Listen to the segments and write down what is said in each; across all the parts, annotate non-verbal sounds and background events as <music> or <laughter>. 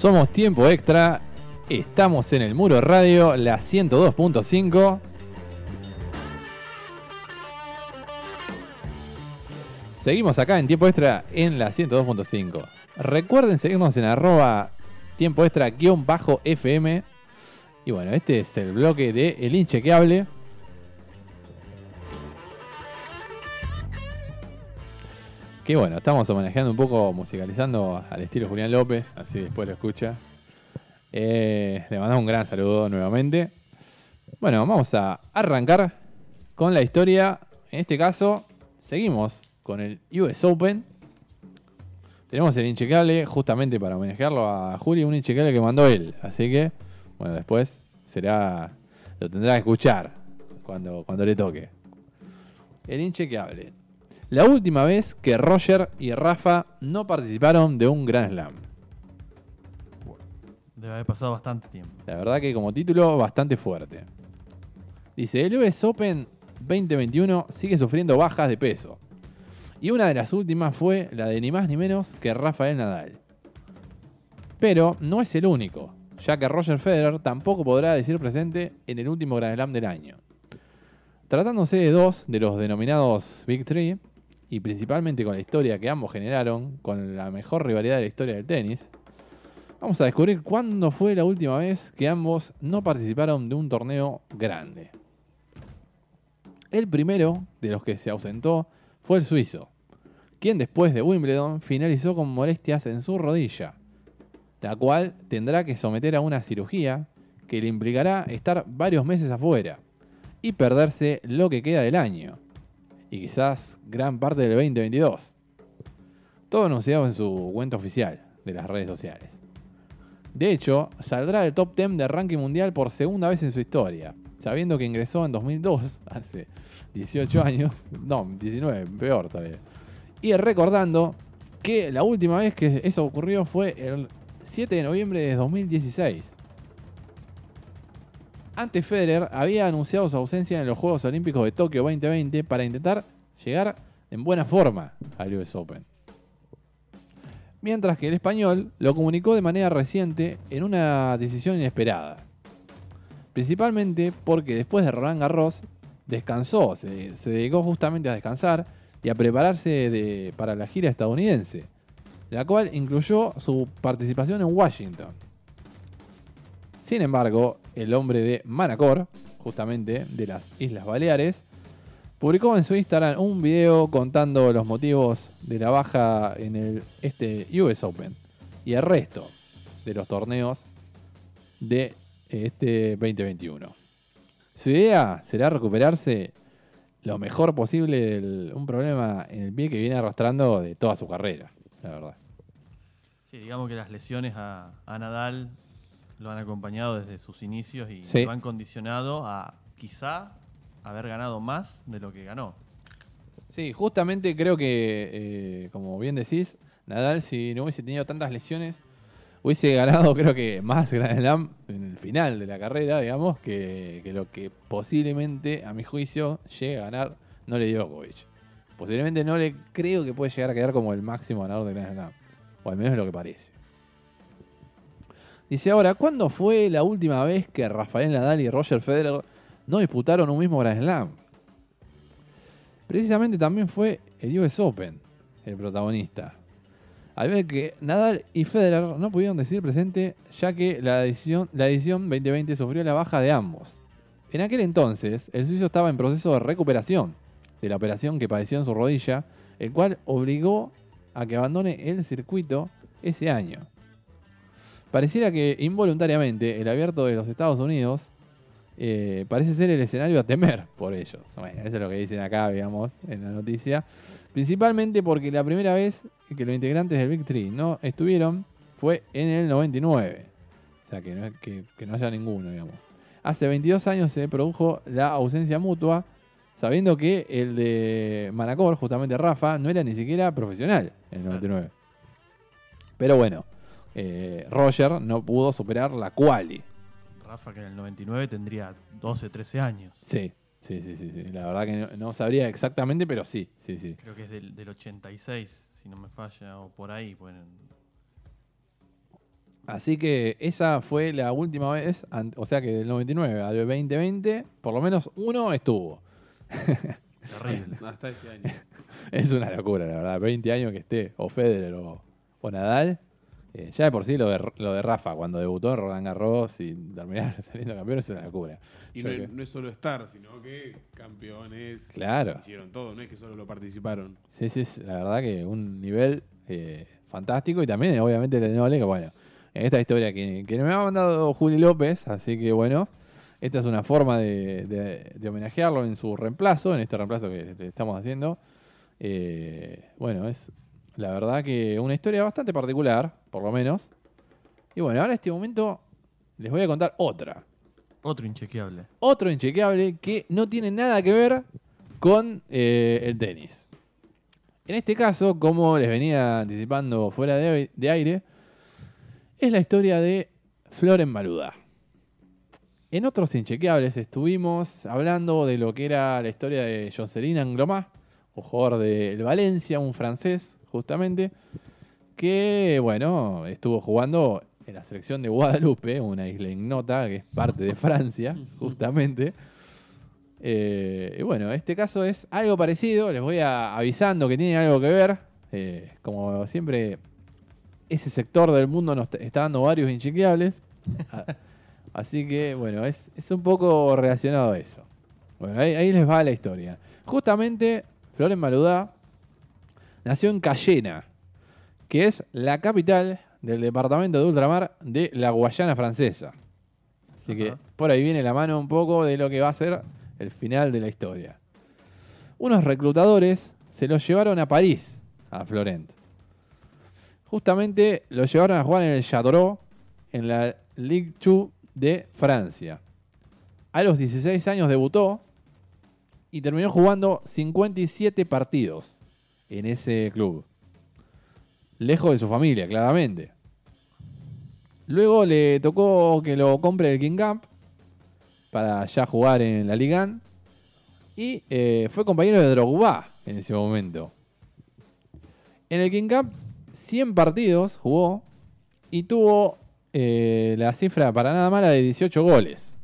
Somos Tiempo Extra. Estamos en el Muro Radio, la 102.5. Seguimos acá en Tiempo Extra en la 102.5. Recuerden seguirnos en arroba tiempo extra bajo FM. Y bueno, este es el bloque de El Inchequeable. Que bueno, estamos homenajeando un poco, musicalizando al estilo Julián López, así después lo escucha. Eh, le mandamos un gran saludo nuevamente. Bueno, vamos a arrancar con la historia. En este caso, seguimos con el US Open. Tenemos el inchecable justamente para homenajearlo a Juli, un inchecable que mandó él. Así que, bueno, después será. Lo tendrá que escuchar cuando, cuando le toque. El inchequeable. La última vez que Roger y Rafa no participaron de un Grand Slam. Debe haber pasado bastante tiempo. La verdad que como título bastante fuerte. Dice, el US Open 2021 sigue sufriendo bajas de peso. Y una de las últimas fue la de ni más ni menos que Rafael Nadal. Pero no es el único, ya que Roger Federer tampoco podrá decir presente en el último Grand Slam del año. Tratándose de dos de los denominados Big Three, y principalmente con la historia que ambos generaron, con la mejor rivalidad de la historia del tenis, vamos a descubrir cuándo fue la última vez que ambos no participaron de un torneo grande. El primero de los que se ausentó fue el suizo, quien después de Wimbledon finalizó con molestias en su rodilla, la cual tendrá que someter a una cirugía que le implicará estar varios meses afuera y perderse lo que queda del año, y quizás gran parte del 2022. Todo anunciado en su cuenta oficial de las redes sociales. De hecho, saldrá del top 10 de ranking mundial por segunda vez en su historia, sabiendo que ingresó en 2002, hace 18 años, no, 19, peor todavía. Y recordando que la última vez que eso ocurrió fue el 7 de noviembre de 2016. Antes Federer había anunciado su ausencia en los Juegos Olímpicos de Tokio 2020 para intentar llegar en buena forma al US Open. Mientras que el español lo comunicó de manera reciente en una decisión inesperada. Principalmente porque después de Roland Garros descansó, se, dedicó justamente a descansar y a prepararse para la gira estadounidense, la cual incluyó su participación en Washington. Sin embargo, el hombre de Manacor, justamente de las Islas Baleares, publicó en su Instagram un video contando los motivos de la baja en este US Open y el resto de los torneos de este 2021. Su idea será recuperarse lo mejor posible de un problema en el pie que viene arrastrando de toda su carrera, la verdad. Sí, digamos que las lesiones a Nadal lo han acompañado desde sus inicios y Sí. lo han condicionado a quizá haber ganado más de lo que ganó. Sí, justamente creo que, eh, como bien decís, Nadal, si no hubiese tenido tantas lesiones, hubiese <laughs> ganado, creo que, más Grand Slam en el final de la carrera, digamos, que, que lo que posiblemente, a mi juicio, llegue a ganar no le Djokovic. Posiblemente no le creo que puede llegar a quedar como el máximo ganador de Grand Slam, o al menos es lo que parece. Dice ahora, ¿cuándo fue la última vez que Rafael Nadal y Roger Federer no disputaron un mismo Grand Slam? Precisamente también fue el US Open el protagonista. Al ver que Nadal y Federer no pudieron decir presente ya que la edición, la edición 2020 sufrió la baja de ambos. En aquel entonces, el suizo estaba en proceso de recuperación de la operación que padeció en su rodilla, el cual obligó a que abandone el circuito ese año. Pareciera que involuntariamente el abierto de los Estados Unidos eh, parece ser el escenario a temer por ellos. Bueno, eso es lo que dicen acá, digamos, en la noticia. Principalmente porque la primera vez que los integrantes del Big Three no estuvieron fue en el 99. O sea, que no, que, que no haya ninguno, digamos. Hace 22 años se produjo la ausencia mutua, sabiendo que el de Manacor, justamente Rafa, no era ni siquiera profesional en el 99. Pero bueno, eh, Roger no pudo superar la quali. Rafa, que en el 99 tendría 12, 13 años. Sí, sí, sí, sí, sí. La verdad que no, no sabría exactamente, pero sí, sí, sí. Creo que es del, del 86, si no me falla, o por ahí. Bueno, Así que esa fue la última vez, o sea que del 99 al 2020, por lo menos uno estuvo. Terrible. <laughs> Hasta este año. Es una locura, la verdad. 20 años que esté, o Federer o, o Nadal. Eh, ya de por sí lo de, lo de Rafa, cuando debutó en Roland Garros y terminar <laughs> saliendo campeón, es una locura. Y no, que- no es solo estar, sino que campeones Claro. hicieron todo, no es que solo lo participaron. Sí, sí, es la verdad que un nivel eh, fantástico y también obviamente el noble que bueno, en esta historia que, que me ha mandado Juli López, así que bueno, esta es una forma de, de- de homenajearlo en su reemplazo, en este reemplazo que le estamos haciendo. Eh, bueno, es la verdad que una historia bastante particular, por lo menos. Y bueno, ahora en este momento les voy a contar otra. Otro inchequeable. Otro inchequeable que no tiene nada que ver con eh, el tenis. En este caso, como les venía anticipando fuera de, de aire, es la historia de Floren Maluda. En otros inchequeables estuvimos hablando de lo que era la historia de Jocelyn Anglomá, un jugador del Valencia, un francés, justamente, que, bueno, estuvo jugando en la selección de Guadalupe, una isla ignota que es parte de Francia, <laughs> justamente. Eh, y bueno, este caso es algo parecido, les voy a, avisando que tiene algo que ver. Eh, como siempre, ese sector del mundo nos está dando varios inchequeables. A- <laughs> Así que, bueno, es, es un poco relacionado a eso. Bueno, ahí, ahí les va la historia. Justamente, Floren Maludá nació en Cayena, que es la capital del departamento de ultramar de la Guayana francesa. Así que por ahí viene la mano un poco de lo que va a ser el final de la historia. Unos reclutadores se lo llevaron a París, a Florent. Justamente lo llevaron a jugar en el Châteauroux, en la Ligue 2 de Francia. A los 16 años debutó y terminó jugando 57 partidos en ese club. Lejos de su familia, claramente. Luego le tocó que lo compre el King Camp para ya jugar en la Liga 1. Y eh, fue compañero de Drogba en ese momento. En el King Cup, 100 partidos jugó y tuvo eh, la cifra para nada mala de 18 goles.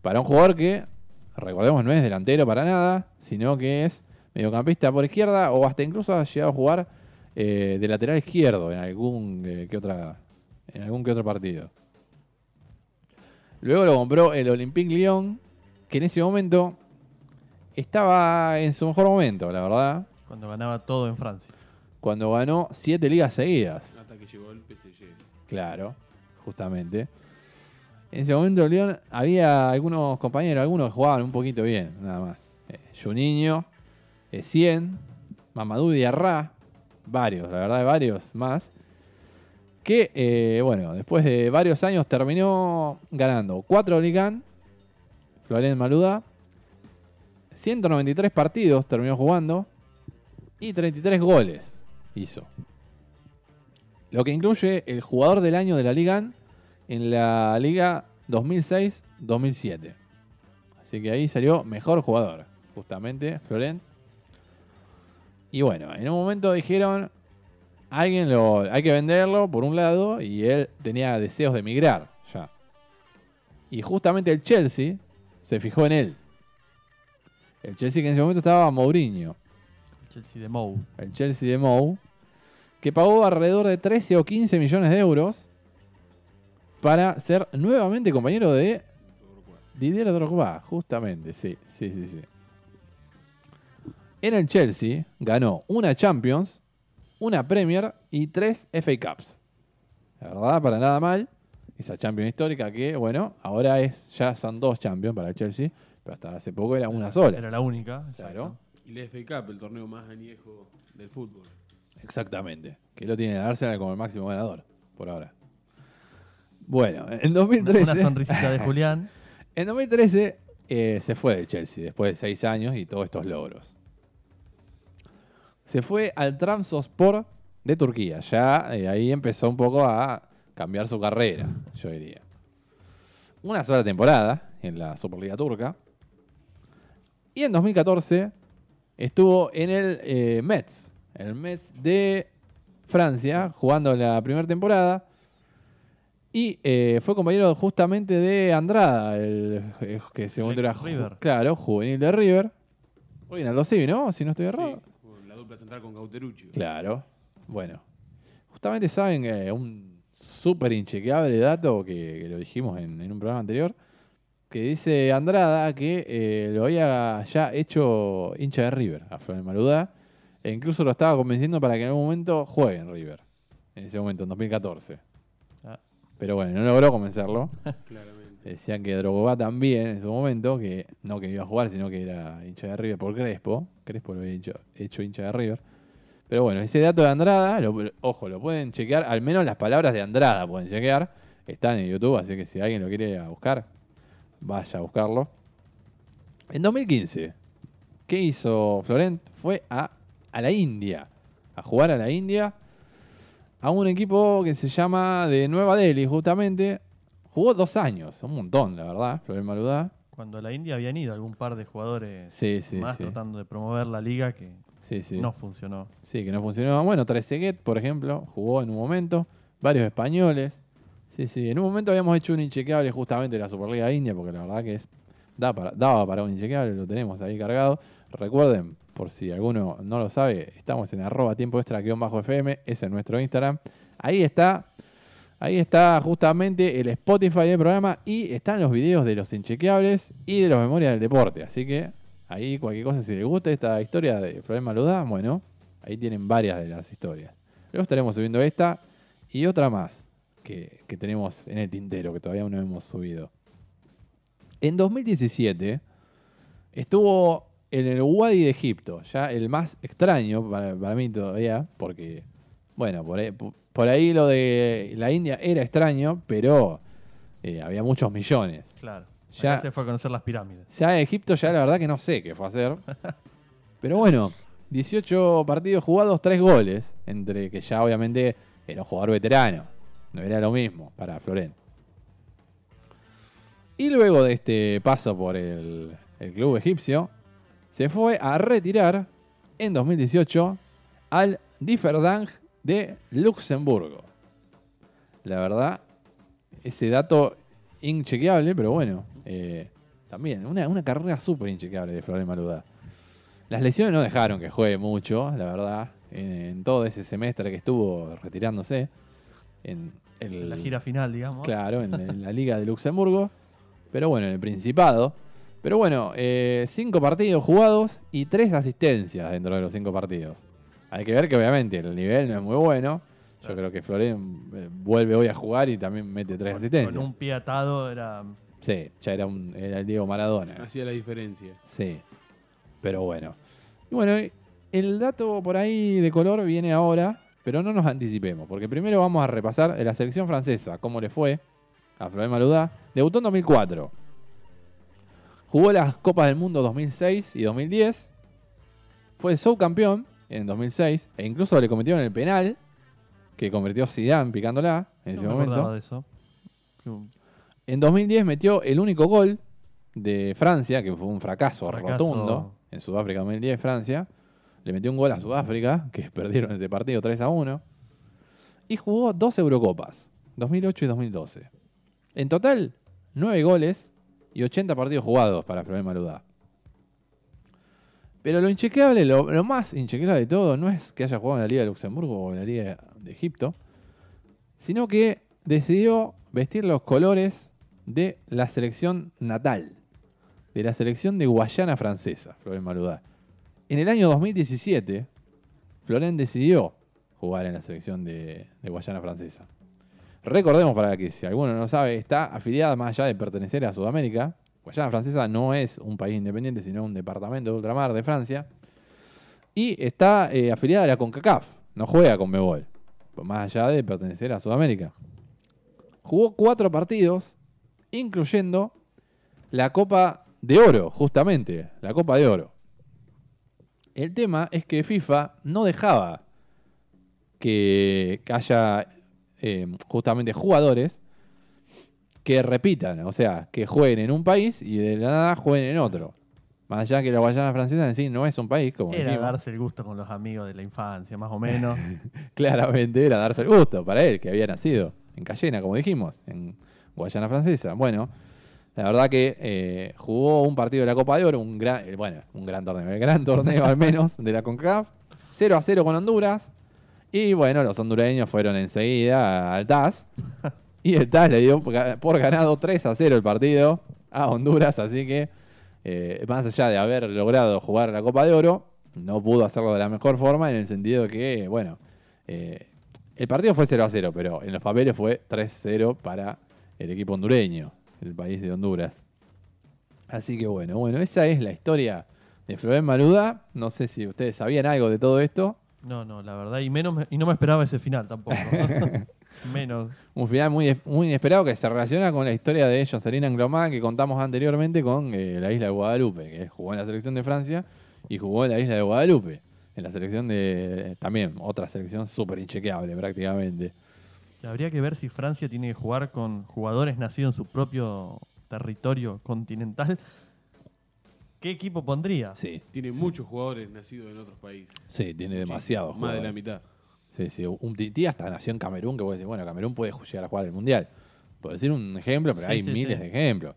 Para un jugador que, recordemos, no es delantero para nada, sino que es mediocampista por izquierda o hasta incluso ha llegado a jugar eh, de lateral izquierdo en algún, eh, que otra, en algún que otro partido. Luego lo compró el Olympique Lyon, que en ese momento estaba en su mejor momento, la verdad, Cuando ganaba todo en Francia. cuando ganó siete ligas seguidas. Hasta que llegó el PSG. Claro, justamente. En ese momento León había algunos compañeros, algunos que jugaban un poquito bien, nada más. Eh, Juninho, eh, 100, Mamadou Diarra, varios, la verdad, varios más. Que, eh, bueno, después de varios años terminó ganando 4 Ligan, Florent Maluda, 193 partidos terminó jugando y 33 goles hizo. Lo que incluye el jugador del año de la Liga en la Liga 2006-2007. Así que ahí salió mejor jugador, justamente, Florent. Y bueno, en un momento dijeron, alguien lo, hay que venderlo por un lado, y él tenía deseos de emigrar ya. Y justamente el Chelsea se fijó en él. El Chelsea que en ese momento estaba Mourinho El Chelsea de Mou. el Chelsea de Mou, que pagó alrededor de 13 o 15 millones de euros para ser nuevamente compañero de Didier Drogba, justamente, sí, sí, sí, sí. En el Chelsea ganó una Champions, una Premier y tres FA Cups. La verdad, para nada mal. Esa Champions histórica que, bueno, ahora es ya son dos Champions para el Chelsea, pero hasta hace poco era una sola. Era la única. Claro. exacto. Y la FA Cup, el torneo más añejo del fútbol. Exactamente. Que lo tiene el Arsenal como el máximo ganador, por ahora. Bueno, en Una, 2013, una sonrisita de Julián. <laughs> en 2013 eh, se fue del Chelsea después de seis años y todos estos logros. Se fue al Trabzonspor de Turquía. Ya eh, ahí empezó un poco a cambiar su carrera, yo diría. Una sola temporada en la Superliga Turca. Y en 2014 estuvo en el eh, Metz, el Metz de Francia, jugando la primera temporada. Y eh, fue compañero justamente de Andrada, el, eh, que ex era River. claro, juvenil de River. Hoy en Aldo Civi, ¿no? Si no estoy errado. Sí, central con Cauterucci. Claro. Bueno. Justamente saben que un súper inchequeable dato que, que lo dijimos en, en un programa anterior, que dice Andrada que eh, lo había ya hecho hincha de River a Florian Maluda e incluso lo estaba convenciendo para que en algún momento juegue en River. En ese momento, en 2014. Ah. Pero bueno, no logró convencerlo. <laughs> Claramente. Decían que Drogba también en su momento, que no que iba a jugar, sino que era hincha de River por Crespo. Crespo lo había hecho, hincha de River. Pero bueno, ese dato de Andrada, ojo, lo pueden chequear, al menos las palabras de Andrada pueden chequear. Están en YouTube, así que si alguien lo quiere buscar, vaya a buscarlo. En 2015, ¿qué hizo Florent? Fue a, a la India, a jugar a la India, a un equipo que se llama de Nueva Delhi, justamente. Jugó dos años, un montón, la verdad, Florent Maludá. Cuando a la India habían ido algún par de jugadores Sí, sí, más sí. tratando de promover la liga que no funcionó. Sí, que no funcionó. Bueno, Trezeguet, por ejemplo, jugó en un momento. Varios españoles. Sí, sí. En un momento habíamos hecho un inchequeable justamente de la Superliga India, porque la verdad que es da para, daba para un inchequeable, lo tenemos ahí cargado. Recuerden, por si alguno no lo sabe, estamos en arroba tiempo extra guion bajo FM, ese es nuestro Instagram. Ahí está. Ahí está justamente el Spotify del programa y están los videos de los inchequeables y de los memorias del deporte. Así que ahí cualquier cosa, si les gusta esta historia de Problema Luda, bueno, ahí tienen varias de las historias. Luego estaremos subiendo esta y otra más que, que tenemos en el tintero, que todavía no hemos subido. En 2017 estuvo en el Wadi de Egipto, ya el más extraño para mí todavía, porque, bueno, por ahí, por ahí lo de la India era extraño, pero eh, había muchos millones. Claro. Ya- se fue a conocer las pirámides. Ya Egipto, ya la verdad que no sé qué fue a hacer. <laughs> Pero bueno, 18 partidos jugados, 3 goles. Entre que ya obviamente era un jugador veterano. No era lo mismo para Florent. Y luego de este paso por el, el club egipcio, se fue a retirar en 2018 al Differdang de Luxemburgo. La verdad, ese dato inchequeable, pero bueno, eh, también una, una carrera súper inchequeable de Florent Maluda. Las lesiones no dejaron que juegue mucho, la verdad, en, en todo ese semestre que estuvo retirándose. En el, La gira final, digamos. Claro, en, en la Liga de <laughs> Luxemburgo. Pero bueno, en el Principado. Pero bueno, eh, cinco partidos jugados y tres asistencias dentro de los cinco partidos. Hay que ver que obviamente el nivel no es muy bueno. Yo Claro. creo que Florent eh, vuelve hoy a jugar y también mete tres Con, asistencias. con un pie atado era. Sí, ya era, un, era el Diego Maradona. Hacía la diferencia. Sí. Pero bueno. Y bueno, el dato por ahí de color viene ahora, pero no nos anticipemos, porque primero vamos a repasar la selección francesa, cómo le fue a Florent Maludá. Debutó en 2004. Jugó las Copas del Mundo 2006 y 2010. Fue subcampeón en 2006 e incluso le cometieron el penal que convirtió Zidane picándola en No ese me momento. de eso. En 2010 metió el único gol de Francia, que fue un fracaso, Fracaso. rotundo. En Sudáfrica 2010, Francia. Le metió un gol a Sudáfrica, que <laughs> perdieron ese partido 3 a 1. Y jugó dos Eurocopas, 2008 y 2012. En total, 9 goles y 80 partidos jugados para Florent Maludá. Pero lo inchequeable, lo, más inchequeable de todo, no es que haya jugado en la Liga de Luxemburgo o en la Liga de Egipto, sino que decidió vestir los colores de la selección natal, de la selección de Guayana francesa, Florent Maludá. En el año 2017, Florent decidió jugar en la selección de, de Guayana francesa. Recordemos para que si alguno no sabe, está afiliada más allá de pertenecer a Sudamérica. Guayana francesa no es un país independiente, sino un departamento de ultramar de Francia. Y está eh, afiliada a la CONCACAF, no juega con Mebol, más allá de pertenecer a Sudamérica. Jugó cuatro partidos, incluyendo la Copa de Oro, justamente, la Copa de Oro. El tema es que FIFA no dejaba que haya eh, justamente jugadores que repitan, o sea, que jueguen en un país y de la nada jueguen en otro. Más allá que la Guayana Francesa en sí no es un país, como Era dijimos. darse el gusto con los amigos de la infancia, más o menos. <laughs> claramente era darse el gusto para él, que había nacido en Cayena, como dijimos, en Guayana Francesa. Bueno, la verdad que eh, jugó un partido de la Copa de Oro, un gran, eh, bueno, un gran torneo, el gran torneo al menos de la CONCACAF, 0 a 0 con Honduras. Y bueno, los hondureños fueron enseguida al TAS. <laughs> Y el TAS le dio por ganado 3 a 0 el partido a Honduras. Así que, eh, más allá de haber logrado jugar la Copa de Oro, no pudo hacerlo de la mejor forma en el sentido que, bueno, eh, el partido fue 0 a 0, pero en los papeles fue 3-0 para el equipo hondureño, el país de Honduras. Así que bueno, bueno, esa es la historia de Florén Maluda. No sé si ustedes sabían algo de todo esto. No, no, la verdad. Y, menos, me- y no me esperaba ese final tampoco. <laughs> menos. Un final muy, muy inesperado que se relaciona con la historia de Jocelyn Anglomá que contamos anteriormente con eh, la isla de Guadalupe, que jugó en la selección de Francia y jugó en la isla de Guadalupe. En la selección de. También, otra selección súper inchequeable prácticamente. Habría que ver si Francia tiene que jugar con jugadores nacidos en su propio territorio continental. ¿Qué equipo pondría? Sí, Tiene muchos jugadores nacidos en otros países. sí, tiene demasiado. Más de la mitad. Sí, sí. Un tití hasta nació en Camerún, que vos decís, bueno, Camerún puede llegar a jugar el Mundial. Puedo decir un ejemplo, pero Sí, hay sí, miles sí. de ejemplos.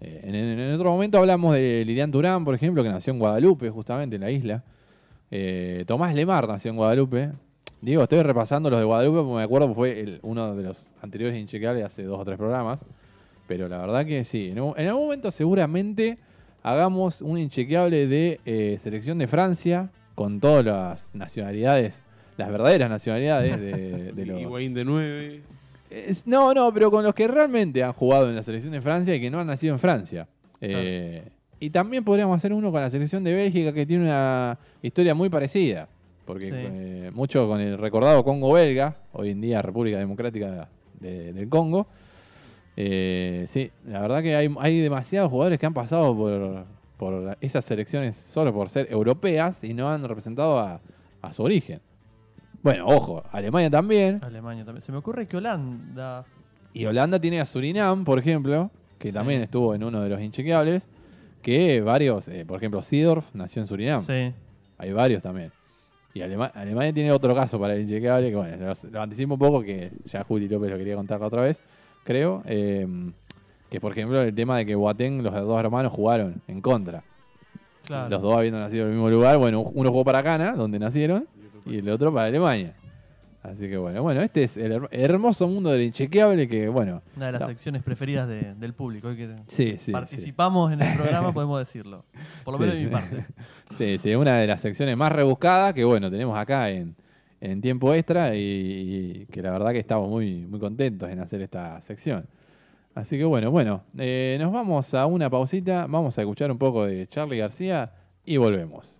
Eh, en, otro momento hablamos de Lilian Turán, por ejemplo, que nació en Guadalupe, justamente en la isla. Eh, Tomás Lemar nació en Guadalupe. Digo, estoy repasando los de Guadalupe porque me acuerdo que fue el- uno de los anteriores inchequeables hace dos o tres programas. Pero la verdad que sí. En algún momento seguramente hagamos un inchequeable de eh, selección de Francia con todas las nacionalidades, las verdaderas nacionalidades de, de <laughs> los... Higuaín de 9. Es- no, no, pero con los que realmente han jugado en la selección de Francia y que no han nacido en Francia. Eh, y también podríamos hacer uno con la selección de Bélgica que tiene una historia muy parecida. Porque Sí. eh, mucho con el recordado Congo belga, hoy en día República Democrática de- del Congo. Eh, sí, la verdad que hay, hay demasiados jugadores que han pasado por, por esas selecciones solo por ser europeas y no han representado a, a su origen. Bueno, ojo, Alemania también. Alemania también. Se me ocurre que Holanda. Y Holanda tiene a Surinam, por ejemplo, que Sí. también estuvo en uno de los inchequeables. Que varios, eh, por ejemplo, Seedorf nació en Surinam. Sí. Hay varios también. Y Alema- Alemania tiene otro caso para el inchequeable, que bueno, lo, anticipo un poco, que ya Juli López lo quería contar la otra vez, creo. eh, que por ejemplo el tema de que Boateng, los dos hermanos jugaron en contra. Claro. Los dos habiendo nacido en el mismo lugar. Bueno, uno jugó para Ghana, donde nacieron, y el otro para Alemania. Así que bueno, bueno, este es el her- hermoso mundo del inchequeable que, bueno, Una de las No. secciones preferidas de- del público. hoy que <laughs> sí, sí. sí. participamos en el programa, <laughs> podemos decirlo. Por lo menos de mi parte. <laughs> Sí, sí, una de las secciones más rebuscadas que bueno, tenemos acá en, en tiempo extra y, y que la verdad que estamos muy, muy contentos en hacer esta sección. Así que bueno, bueno, eh, nos vamos a una pausita, vamos a escuchar un poco de Charlie García y volvemos.